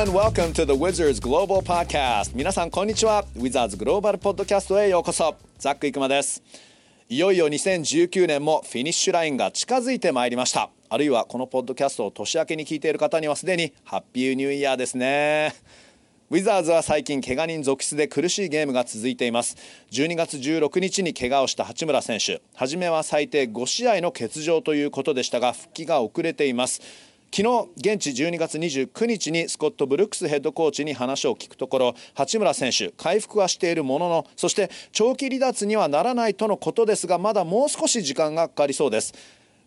and welcome to the Wizards Global Podcast. 皆さんこんにちは。Wizards グローバルポッドキャストへようこそ。ザック・イクマです。いよいよ2019年もフィニッシュラインが近づいてまいりました。あるいはこのポッドキャストを年明けに聞いている方にはすでにハッピーニューイヤーですね。ウィザーズは最近怪我人続出で苦しいゲームが続いています。12月16日に怪我をした八村選手。初めは最低5試合の欠場ということでしたが復帰が遅れています。昨日現地12月29日にスコット・ブルックスヘッドコーチに話を聞くところ八村選手回復はしているもののそして長期離脱にはならないとのことですがまだもう少し時間がかかりそうです。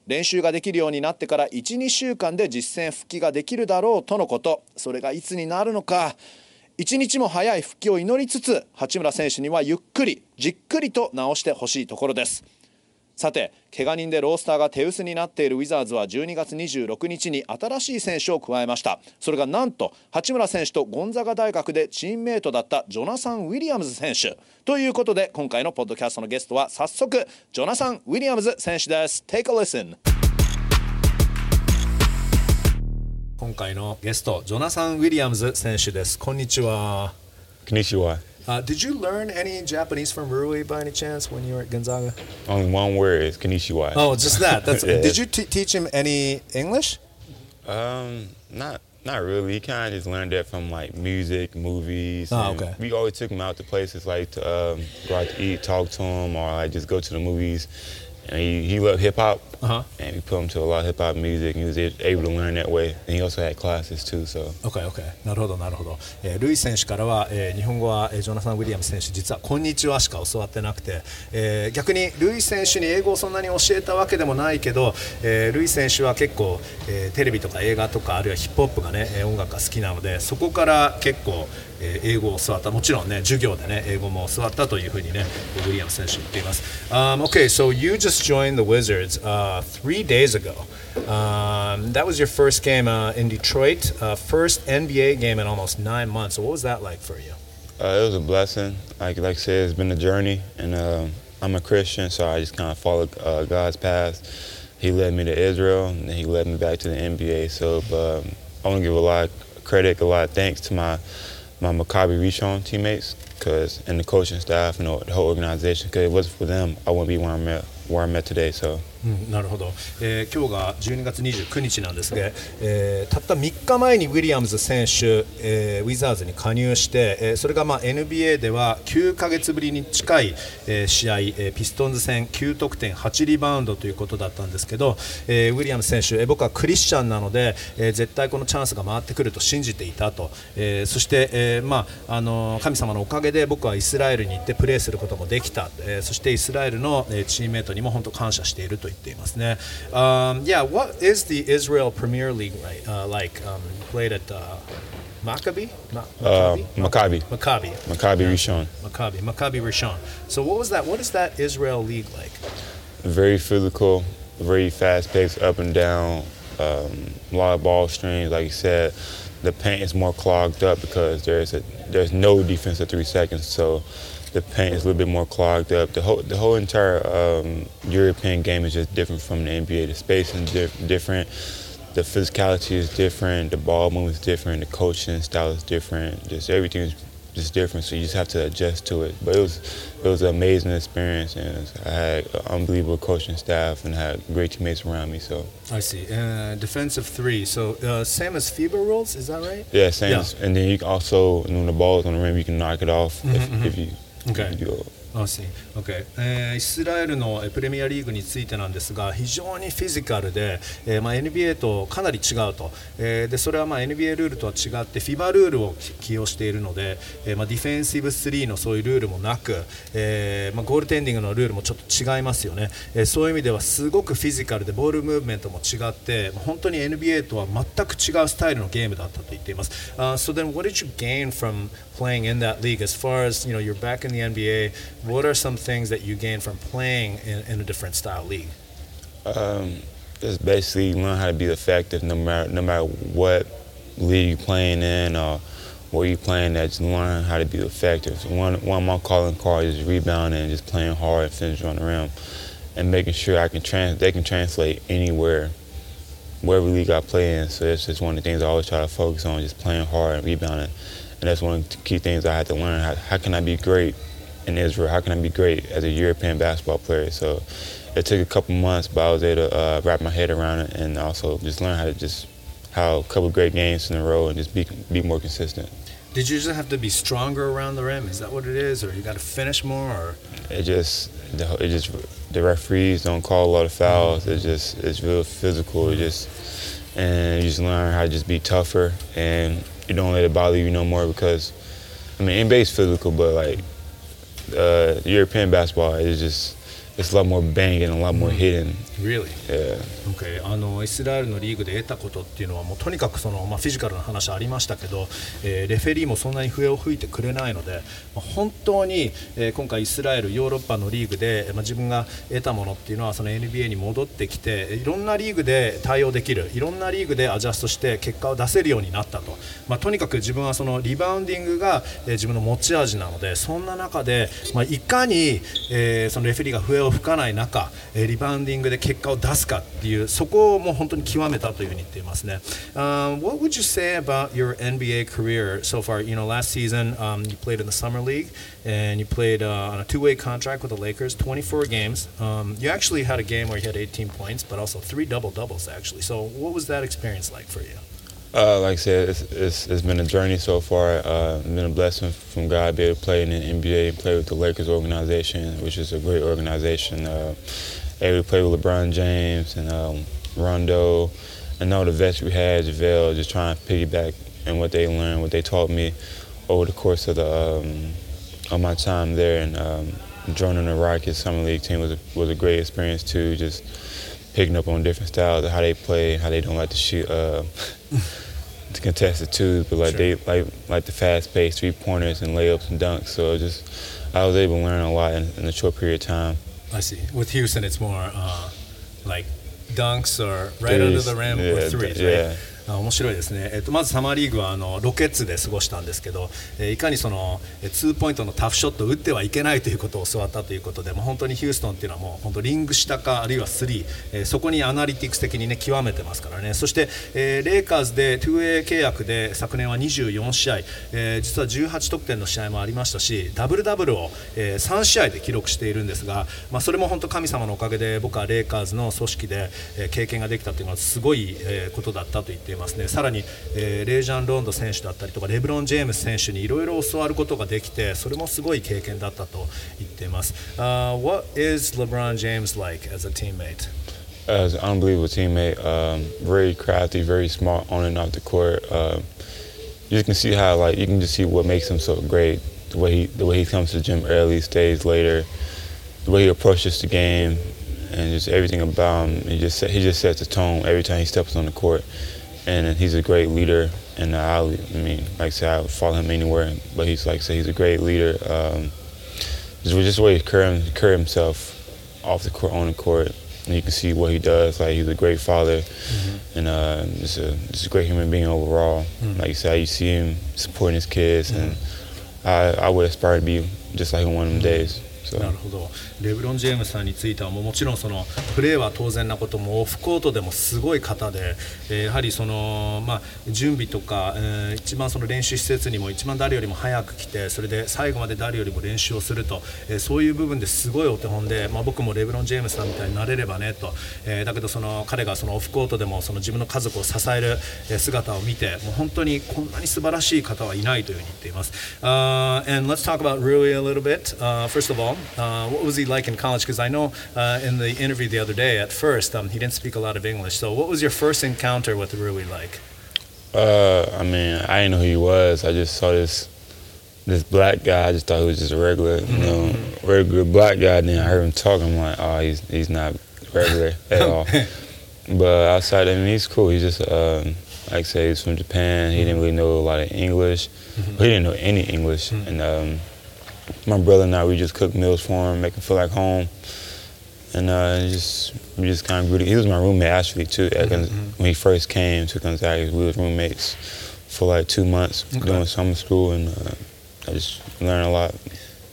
練習ができるようになってから12週間で実戦復帰ができるだろうとのこと。それがいつになるのか。一日も早い復帰を祈りつつ八村選手にはゆっくりじっくりと直してほしいところです。さて怪我人でロースターが手薄になっているウィザーズは12月26日に新しい選手を加えました。それがなんと八村選手とゴンザガ大学でチームメートだったジョナサン・ウィリアムズ選手。ということで今回のポッドキャストのゲストは早速ジョナサン・ウィリアムズ選手です。Take a listen 今回のゲストジョナサン・ウィリアムズ選手です。こんにちは。Konnichiwa. Uh, did you learn any Japanese from Rui by any chance when you were at Gonzaga? Only one word is Konnichiwa. Oh, just that. That's. Yeah. Did you t- teach him any English? Um, not not really. He kind of just learned that from like music, movies. Oh, okay. We always took him out to places like to um, go out to eat, talk to him, or like just go to the movies. And he, he loved hip hop, Uh-huh. and we put him to a lot of hip hop music. And he was able to learn that way. And he also had classes too. So OK, OK。なるほど、なるほど。えールイ選手からは、えー日本語は、えージョナサン・ウィリアムズ選手、実はこんにちはしか教わってなくて、えー逆にルイ選手に英語をそんなに教えたわけでもないけど、えールイ選手は結構、えーテレビとか映画とか、あるいはヒップホップがね、えー音楽が好きなので、そこから結構、えー英語を教わった、もちろんね、授業でね、英語も教わったというふうにね、ウィリアムズ選手言っています。Um, OK, so you just joined the Wizards、uh, three days ago. Um, that was your first game uh, in Detroit, uh, first NBA game in almost nine months. So what was that like for you? uh, it was a blessing. Like like I said, it's been a journey, and um, I'm a Christian, so I just kind of followed uh, God's path. He led me to Israel, and then He led me back to the NBA. So um, I want to give a lot of credit, a lot of thanks to my my Maccabi Rishon teammates, cause and the coaching staff and the whole organization. Cause it wasn't for them, I wouldn't be where I'm at where I'm at today. So. うん、なるほど、えー今日が12月29日なんですが、えーたった3日前にウィリアムズ選手、えーウィザーズに加入して、えーそれがまあ NBA では9ヶ月ぶりに近い、えー試合、えーピストンズ戦9得点8リバウンドということだったんですけど、えーウィリアムズ選手、えー僕はクリスチャンなので、えー絶対このチャンスが回ってくると信じていたと、えーそして、えーまああの神様のおかげで僕はイスラエルに行ってプレーすることもできた、えーそしてイスラエルの、えーチームメートにも本当感謝していると言っていますね。Um, yeah, what is the Israel Premier League like? Uh, like um, played at uh, Maccabi? Ma- Uh, Maccabi. Maccabi. Maccabi Rishon. Maccabi. Maccabi Rishon. So what was that? What is that Israel league like? very physical, very fast paced, up and down, um, a lot of ball streams. Like you said, the paint is more clogged up because there's a there's no defense at three seconds, so the paint is a little bit more clogged up. The whole the whole entire um, European game is just different from the NBA. The spacing is diff- different. The physicality is different. The ball movement is different. The coaching style is different. Just everything is just different. So you just have to adjust to it. But it was it was an amazing experience, and I had an unbelievable coaching staff and had great teammates around me. So I see. Uh, defensive three. So uh, same as FIBA rules, is that right? yeah, same. Yeah. As, and then you can also when the ball is on the rim, you can knock it off if, if. Okay. if you Okay. Okay. えーイスラエルのプレミアリーグについてなんですが非常にフィジカルで、えーまあ、NBA とかなり違うと、えーでそれはまあ NBA ルールとは違って FIBA ルールを起用しているので、えーまあ、ディフェンシブ3のそういうルールもなく、えーまあ、ゴールテンディングのルールもちょっと違いますよね、えーそういう意味ではすごくフィジカルでボールムーブメントも違ってまあ本当に NBA とは全く違うスタイルのゲームだったと言っています。Uh, so then what did you gain from playing in that league as far as you know you're back in the NBA what are some things that you gain from playing in, in a different style league Um, just basically learn how to be effective no matter no matter what league you're playing in or where you're playing at. Just learn how to be effective. One one of my calling cards is rebounding and just playing hard and finishing on the rim, and making sure I can trans they can translate anywhere wherever league I play in. So that's just one of the things I always try to focus on, just playing hard and rebounding. And that's one of the key things I had to learn. How, how can I be great in Israel? How can I be great as a European basketball player? So it took a couple months, but I was able to uh, wrap my head around it and also just learn how to just how a couple great games in a row and just be be more consistent. Did you just have to be stronger around the rim? Is that what it is, or you got to finish more? Or It just the, it just the referees don't call a lot of fouls. It just it's real physical. It just and you just learn how to just be tougher and you don't let it bother you no more because I mean NBA's physical, but like uh, European basketball is just it's a lot more banging, a lot more hitting. Really? Yeah. Okay. あのイスラエルのリーグで得たことっていうのはもうとにかくその、まあ、フィジカルな話ありましたけど、えーレフェリーもそんなに笛を吹いてくれないので、まあ本当に、えー今回イスラエルヨーロッパのリーグで、まあ、自分が得たものっていうのはその NBA に戻ってきていろんなリーグで対応できるいろんなリーグでアジャストして結果を出せるようになったと、まあ、とにかく自分はそのリバウンディングが、えー自分の持ち味なのでそんな中で、まあ、いかに、えーそのレフェリーが笛を吹かない中、えーリバウンディングで結果を出すかっていうそこをもう本当に極めたというふうに言っていますね。Um, what would you say about your NBA career so far? You know, last season um, you played in the summer league and you played uh, on a two-way contract with the Lakers, 24 games. Um, you actually had a game where you had 18 points, but also three double doubles actually. So what was that experience like for you? Uh, like I said, it's, it's, it's been a journey so far. Uh, it's been a blessing from God to be able to play in the NBA and play with the Lakers organization, which is a great organization. Uh, able to play with LeBron James and um, Rondo and all the vets we had, JaVale, just trying to piggyback and what they learned, what they taught me over the course of the um, of my time there. And um, joining the Rockets Summer League team was a, was a great experience too. Just picking up on different styles of how they play, how they don't like to shoot. Uh, to contest the twos, but like Sure. they like like the fast paced three pointers and layups and dunks. So just I was able to learn a lot in, in a short period of time. I see. With Houston, it's more uh, like dunks or right under the rim Yeah, or threes, yeah. right? あ面白いですね、えっと、まずサマーリーグはあのロケッツで過ごしたんですけど、えいかにそのツーポイントのタフショットを打ってはいけないということを教わったということでもう本当にヒューストンっていうのはもう本当リング下かあるいはスリー、えそこにアナリティクス的にね極めてますからね。そして、えレイカーズで 2A 契約で昨年は24試合、え実は18得点の試合もありましたしダブルダブルを、えー3試合で記録しているんですが、まあ、それも本当神様のおかげで僕はレイカーズの組織で、え経験ができたというのはすごい、えことだったと言ってていますねさらに、えーレイジャン・ロンド選手だったりとかレブロン・ジェームス選手にいろいろ教わることができてそれもすごい経験だったと言っています、uh, What is LeBron James like as a teammate? As an unbelievable teammate, um, very crafty, very smart on and off the court. Um, you can see how like you can just see what makes him so great. The way he the way he comes to the gym early, stays later, the way he approaches the game, and just everything about him. He just set, he just sets the tone every time he steps on the court, and he's a great leader. And I, I mean, like I said, I would follow him anywhere. But he's like I said, he's a great leader. Um, just just the way he carry himself off the court, on the court, and you can see what he does. Like he's a great father, and uh, just a just a great human being overall. Like you said, you see him supporting his kids, and I I would aspire to be just like him one of them days. So. なるほどレブロン・ジェームスさんについてはもうもちろんそのプレーは当然なこともオフコートでもすごい方で、えーやはりその、まあ、準備とか、えー一番その練習施設にも一番誰よりも早く来てそれで最後まで誰よりも練習をすると、えーそういう部分ですごいお手本で、まあ、僕もレブロン・ジェームスさんみたいになれればねと、えーだけどその彼がそのオフコートでもその自分の家族を支えるえ姿を見てもう本当にこんなに素晴らしい方はいないというふうに言っています。Uh, and let's talk about Rui a little bit. Uh, first of all, uh, what was he like in college? Because I know uh, in the interview the other day, at first, um, he didn't speak a lot of English. So, what was your first encounter with Rui like? Uh, I mean, I didn't know who he was. I just saw this this black guy. I just thought he was just a regular, you know, regular black guy. Then I heard him talking. I'm like, oh, he's he's not regular at all. But outside, I mean, he's cool. He's just, um, like I say, he's from Japan. He didn't really know a lot of English. He didn't know any English. And um, my brother and I, we just cooked meals for him, make him feel like home. And uh, just we just kind of grew. to- He was my roommate actually too. Gonz- When he first came to Gonzaga, we was roommates for like two months Okay. doing summer school, and uh, I just learned a lot.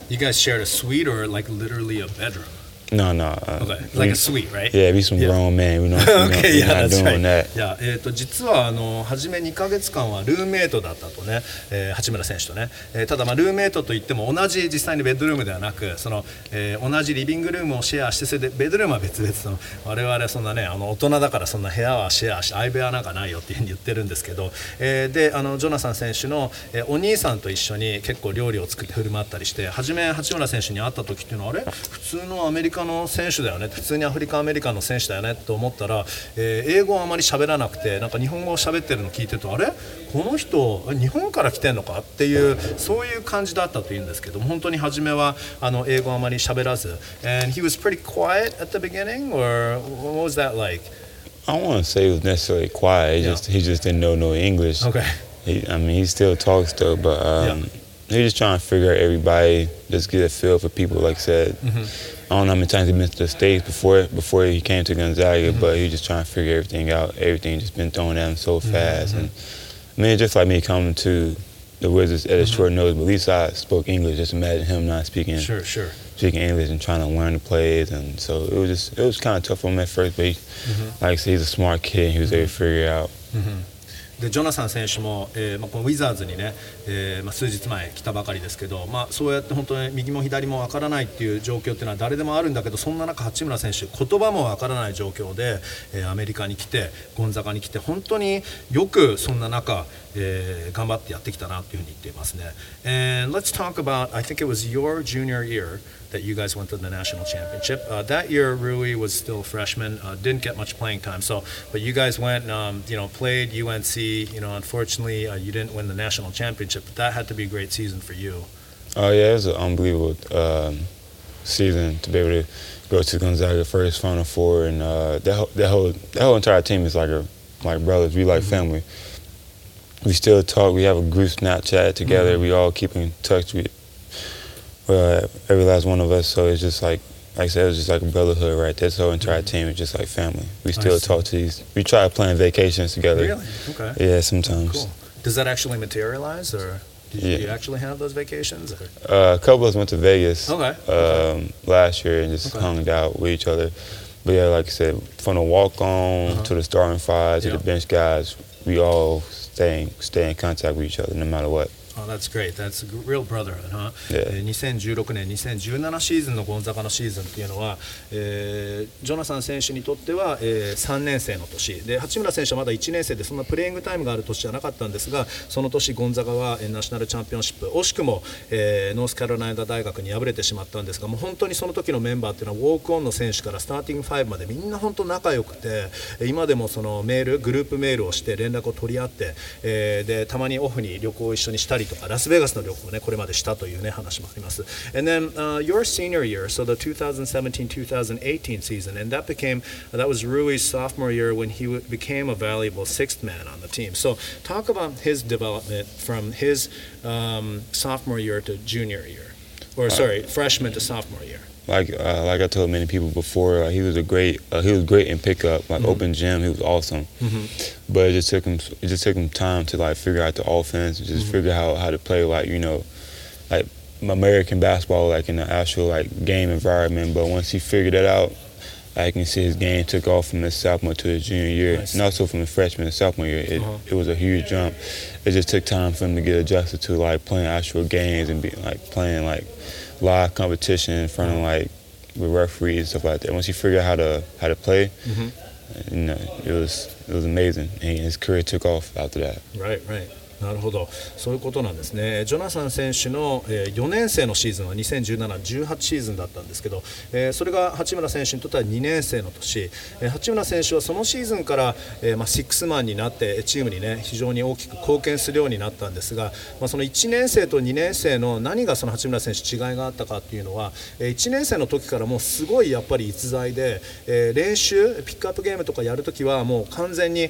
You guys shared a suite or like literally a bedroom? No, no. Uh, Okay, we- like a suite, right? Yeah, we some Yeah. grown men. We don't, okay, we're yeah, not that's doing right. that. いや、えー、と実はあの初め2か月間はルームメイトだったとね、えー八村選手とね、えーただ、まあ、ルームメイトといっても同じ実際にベッドルームではなくその、えー同じリビングルームをシェアしてそれでベッドルームは別々その我々そんなねあの大人だからそんな部屋はシェアして相部屋なんかないよっていうふうに言ってるんですけど、えーであのジョナサン選手の、えーお兄さんと一緒に結構料理を作って振る舞ったりして初め八村選手に会った時っていうのはあれ？普通のアメリカの選手だよね普通にアフリカアメリカの選手だよねと思ったら、えー英語はあまり喋らなくてなんか日本語を喋ってるのを聞いてるとあれこの人日本から来てんのかっていうそういう感じだったというんですけど本当に初めはあの英語をあまり喋らず and he was pretty quiet at the beginning or what was that like I don't want to say he was necessarily quiet. He Yeah. just he just didn't know no English. okay He, I mean, he still talks though, but um, Yeah. He's just trying to figure out everybody, just get a feel for people. Like I said, Mm-hmm. I don't know how many times he been to the states before before he came to Gonzaga, Mm-hmm. but he just trying to figure everything out. Everything just been thrown at him so Mm-hmm. fast, and I mean, it's just like me coming to the Wizards at a Mm-hmm. short notice. But at least I spoke English. Just imagine him not speaking sure sure speaking English and trying to learn the plays, and so it was just it was kind of tough for him at first. But he, Mm-hmm. like I said, he's a smart kid. He was able to figure it out. でジョナサン選手も、えーまあ、このウィザーズにね、えーまあ、数日前来たばかりですけど、まあ、そうやって本当に右も左もわからないっていう状況っていうのは誰でもあるんだけどそんな中、八村選手言葉もわからない状況で、えーアメリカに来てゴンザガに来て本当によくそんな中、えー頑張ってやってきたなっていうふうに言っていますね。And let's talk about I think it was your junior year that you guys went to the national championship. Uh, that year, Rui was still a freshman, uh, didn't get much playing time. So, but you guys went, um, you know, played UNC. You know, unfortunately, uh, you didn't win the national championship, but that had to be a great season for you. Oh yeah, it was an unbelievable um, season to be able to go to Gonzaga first Final Four, and uh, that whole, that whole that whole entire team is like a like brothers. We like family. We still talk. We have a group Snapchat together. We all keep in touch with uh, every last one of us. So it's just like like I said, it's just like a brotherhood, right? This whole entire team is just like family. We still talk to these. We try to plan vacations together. Really? Okay. Yeah, sometimes. Cool. Does that actually materialize, or did Yeah. you actually have those vacations? Uh, a couple of us went to Vegas Okay. um, last year and just Okay. hung out with each other. But yeah, like I said, from the walk on Uh-huh. to the starting five to Yeah. the bench guys, we all stay stay in contact with each other no matter what. Oh, that's great. That's a real brotherhood, huh? Yeah. えー2016年、2017シーズンのゴンザカのシーズンっていうのは、えージョナサン選手にとっては、え3年生の年で八村選手はまだ1年生でそんなプレーイングタイムがある年じゃなかったんですがその年ゴンザカはえーナショナルチャンピオンシップ惜しくも、えーノースカロライナ大学に敗れてしまったんですがもう本当にその時のメンバーっていうのはウォークオンの選手からスターティング5までみんな本当仲良くてえー今でもそのメールグループメールをして連絡を取り合って、えーでたまにオフに旅行を一緒にしたりとかラスベガスの旅行をねこれまでしたというね話もあります。And then、uh, your senior year, so the 2017-2018 season, and that became that was Rui's sophomore year when he w- became a valuable sixth man on the team. So talk about his development from his um, sophomore year to junior year, or sorry, freshman to sophomore year. Like uh, like I told many people before, like he was a great uh, he was great in pickup, like open gym. He was awesome, but it just took him it just took him time to like figure out the offense, and just figure out how to play like you know, like American basketball, like in the actual like game environment. But once he figured that out, I can see his game took off from his sophomore to his junior year, see. and also from the freshman to sophomore year. It, Uh-huh. it was a huge jump. It just took time for him to get adjusted to like playing actual games and be like playing like live competition in front of like with referees and stuff like that. Once you figure out how to how to play, mm-hmm. you know, it was it was amazing. And his career took off after that. Right, right. なるほど。そういうことなんですね、ジョナサン選手の4年生のシーズンは2017、18シーズンだったんですけど、それが八村選手にとっては2年生の年、八村選手はそのシーズンから、えまあ、シックスマンになって、チームに、ね、非常に大きく貢献するようになったんですが、まあ、その1年生と2年生の何がその八村選手、違いがあったかっていうのは、1年生の時からもうすごいやっぱり逸材で、練習、ピックアップゲームとかやるときは、もう完全に、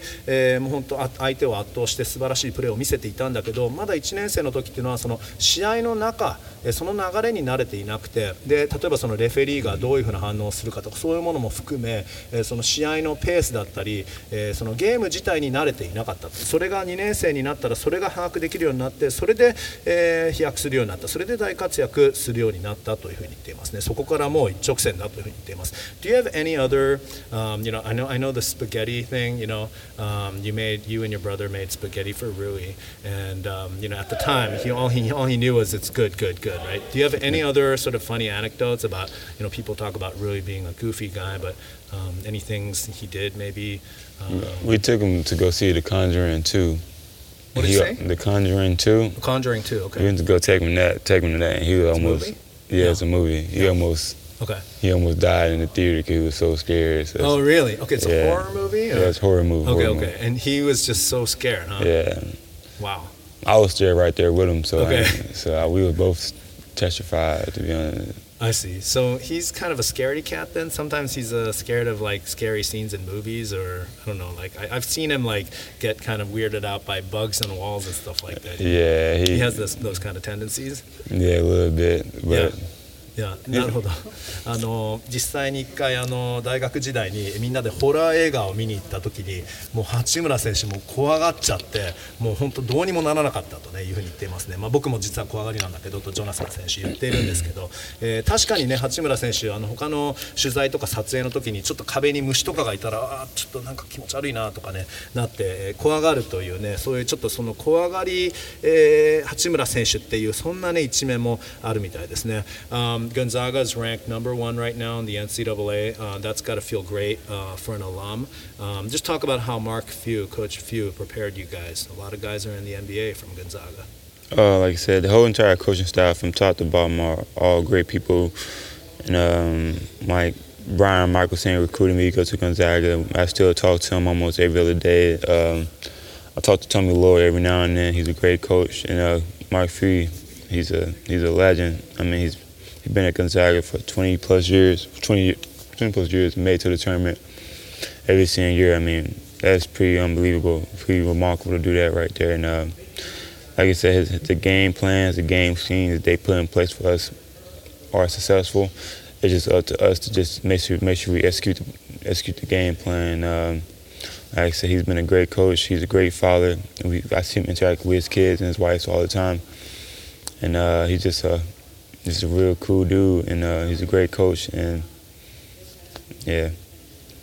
もう本当、相手を圧倒して素晴らしいプレーを見せてていたんだけどまだ1年生の時っていうのはその試合の中その流れに慣れていなくてで例えばそのレフェリーがどういうふうな反応をするかとかそういうものも含めその試合のペースだったりそのゲーム自体に慣れていなかったそれが2年生になったらそれが把握できるようになってそれで、え、飛躍するようになった。それで大活躍するようになったというふうに言っていますね。そこからもう一直線だというふうに言っています。Do you have any other、um, you know I know I know the spaghetti thing you know um, you made you and your brother made spaghetti for Rui. And um, you know at the time he all he all he knew was it's good good good right Do you have any other sort of funny anecdotes about you know people talk about really being a goofy guy but um, any things he did maybe um, we took him to go see The Conjuring too what did he, say? The Conjuring 2. The Conjuring 2, okay. We went to go take him that, take him to that, and he was almost. Yeah, yeah, it's a movie. He yeah. almost. Okay. He almost died in the theater because he was so scared. So oh, really? Okay, it's yeah. a horror movie. Or? Yeah, it's a horror movie. Okay, horror okay, movie. and he was just so scared, huh? Yeah. Wow. I was there right there with him, so okay. I, so I, we were both testified to be honest. I see. So he's kind of a scaredy cat then. Sometimes he's uh, scared of like scary scenes in movies, or I don't know. Like I, have seen him like get kind of weirded out by bugs and walls and stuff like that. Yeah, he, he has this, those kind of tendencies. Yeah, a little bit, but. Yeah. いやなるほど あの実際に1回あの大学時代にみんなでホラー映画を見に行った時にもう八村選手も怖がっちゃってもう本当どうにもならなかったと、ね、いうふうに言っていますね、まあ、僕も実は怖がりなんだけどとジョナサン選手言っているんですけど、えー、確かにね八村選手あの他の取材とか撮影の時にちょっと壁に虫とかがいたらあちょっとなんか気持ち悪いなとかねなって怖がるというねそういうちょっとその怖がり、えー、八村選手っていうそんなね一面もあるみたいですね。Um, Gonzaga is ranked number one right now in the NCAA. Uh, that's got to feel great uh, for an alum. Um, just talk about how Mark Few, Coach Few, prepared you guys. A lot of guys are in the NBA from Gonzaga. Uh, like I said, the whole entire coaching staff from top to bottom are all great people. And um, like Brian Michelson recruited me to go to Gonzaga. I still talk to him almost every other day. Um, I talk to Tommy Lloyd every now and then. He's a great coach. And uh, Mark Few, he's a he's a legend. I mean, he's He's been at Gonzaga for 20 plus years, 20, 20 plus years, made to the tournament every single year. I mean, that's pretty unbelievable, pretty remarkable to do that right there. And uh, like I said, his, the game plans, the game schemes that they put in place for us are successful. It's just up to us to just make sure make sure we execute the, execute the game plan. Um, like I said, he's been a great coach. He's a great father. We, I see him interact with his kids and his wife all the time, and uh, he's just a just a real cool dude, and uh, he's a great coach. And yeah.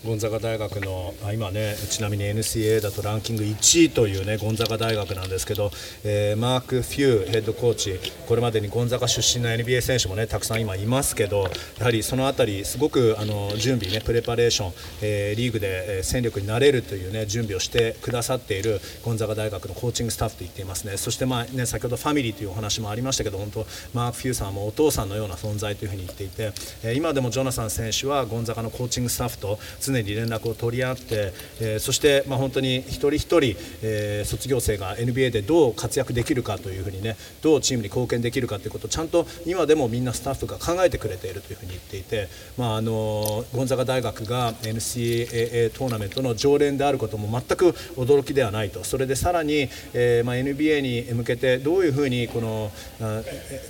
ゴンザガ大学の今ねちなみに NCA だとランキング1位というねゴンザガ大学なんですけど、えー、マーク・フューヘッドコーチこれまでにゴンザガ出身の NBA 選手もねたくさん今いますけどやはりその辺りすごくあの準備ねプレパレーション、えー、リーグで戦力になれるというね準備をしてくださっているゴンザガ大学のコーチングスタッフと言っていますね。そしてまあね先ほどファミリーというお話もありましたけど本当マーク・フューさんもお父さんのような存在というふうに言っていて、えー、今でもジョナサン選手はゴンザガのコーチングスタッフと常に連絡を取り合って、えー、そして、まあ、本当に一人一人、えー、卒業生が NBA でどう活躍できるかというふうにねどうチームに貢献できるかということをちゃんと今でもみんなスタッフが考えてくれているというふうに言っていて、まあ、あのゴンザガ大学が NCAA トーナメントの常連であることも全く驚きではないと。それでさらに、えーまあ、NBA に向けてどういうふうにこの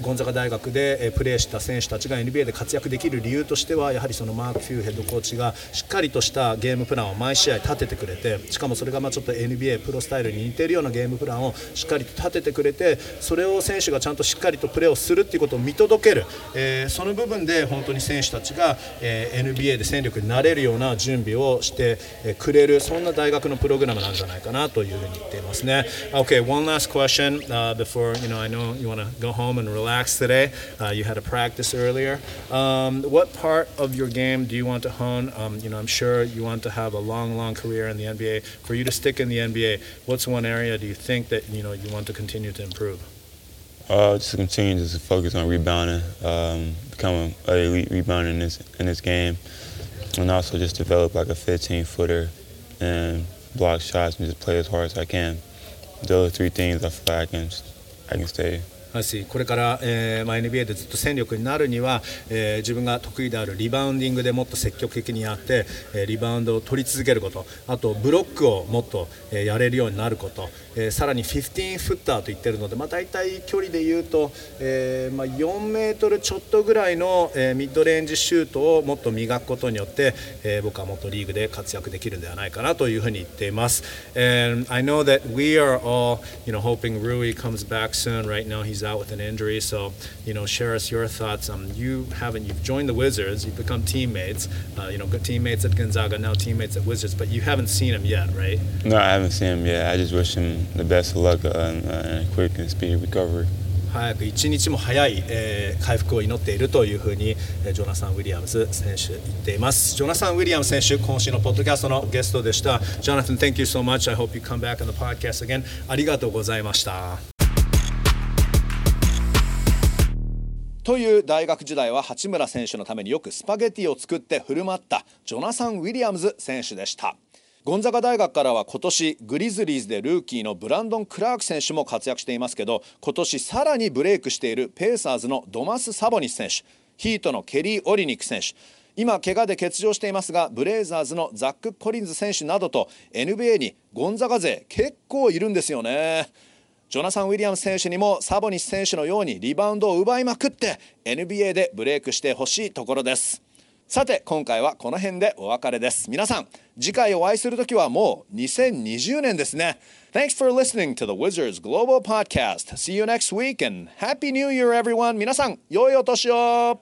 ゴンザガ大学でプレーした選手たちが NBA で活躍できる理由としてはやはりそのマーク・フューヘッドコーチがしっかりりとしたゲームプランを毎試合立ててくれてしかもそれがまあちょっと NBA プロスタイルに似ているようなゲームプランをしっかりと立ててくれてそれを選手がちゃんとしっかりとプレーをするっていうことを見届ける、えー、その部分で本当に選手たちが、えー、NBA で戦力になれるような準備をしてくれるそんな大学のプログラムなんじゃないかなというふうに言っていますね。Okay, one last question、uh, before you know I know you want to go home and relax today. Uh, you had a practice earlier. Um, what part of your game do you want to hone? Um, you know, I'm sure you want to have a long, long career in the NBA. For you to stick in the NBA, what's one area do you think that you know you want to continue to improve? Uh, just continue to focus on rebounding, um, become an elite rebounder in this in this game, and also just develop like a 15 footer and block shots and just play as hard as I can. Those three things I feel like I can I can stay しこれから、えーまあ、NBA でずっと戦力になるには、えー、自分が得意であるリバウンディングでもっと積極的にやって、えー、リバウンドを取り続けることあとブロックをもっと、えー、やれるようになること、えー、さらに15フッターと言ってるので、まあ、大体距離で言うと、えーまあ、4メートルちょっとぐらいの、えー、ミッドレンジシュートをもっと磨くことによって、えー、僕はもっとリーグで活躍できるんではないかなというふうに言っています。And I know that we are all, you know, hoping Rui comes back soon. Right now he's out with an injury, so you know, share us your thoughts. Um, you haven't, you've joined the Wizards, you've become teammates. Uh, you know, good teammates at Gonzaga, now teammates at Wizards, but you haven't seen him yet, right? No, I haven't seen him yet. I just wish him the best of luck uh, and, uh, and a quick and speedy recovery. 早く一日も早い、えー、回復を祈っているというふうにジョナサン・ウィリアムズ選手言っていますジョナサン・ウィリアムズ選手今週のポッドキャストのゲストでした Jonathan thank you so much I hope you come back on the podcast again ありがとうございました という大学時代は八村選手のためによくスパゲティを作って振る舞ったジョナサン・ウィリアムズ選手でした。ゴンザガ大学からは今年グリズリーズでルーキーのブランドン・クラーク選手も活躍していますけど今年さらにブレイクしているペーサーズのドマス・サボニス選手ヒートのケリー・オリニック選手。今怪我で欠場していますがブレイザーズのザック・コリンズ選手などと NBA にゴンザガ勢結構いるんですよね。ジョナサン・ウィリアム選手にもサボニス選手のようにリバウンドを奪いまくって NBA でブレイクしてほしいところです。さて今回はこの辺でお別れです。皆さん次回お会いする時はもう2020年ですね。Thanks for listening to the Wizards Global Podcast. See you next week and Happy New Year everyone. 皆さん良いお年を。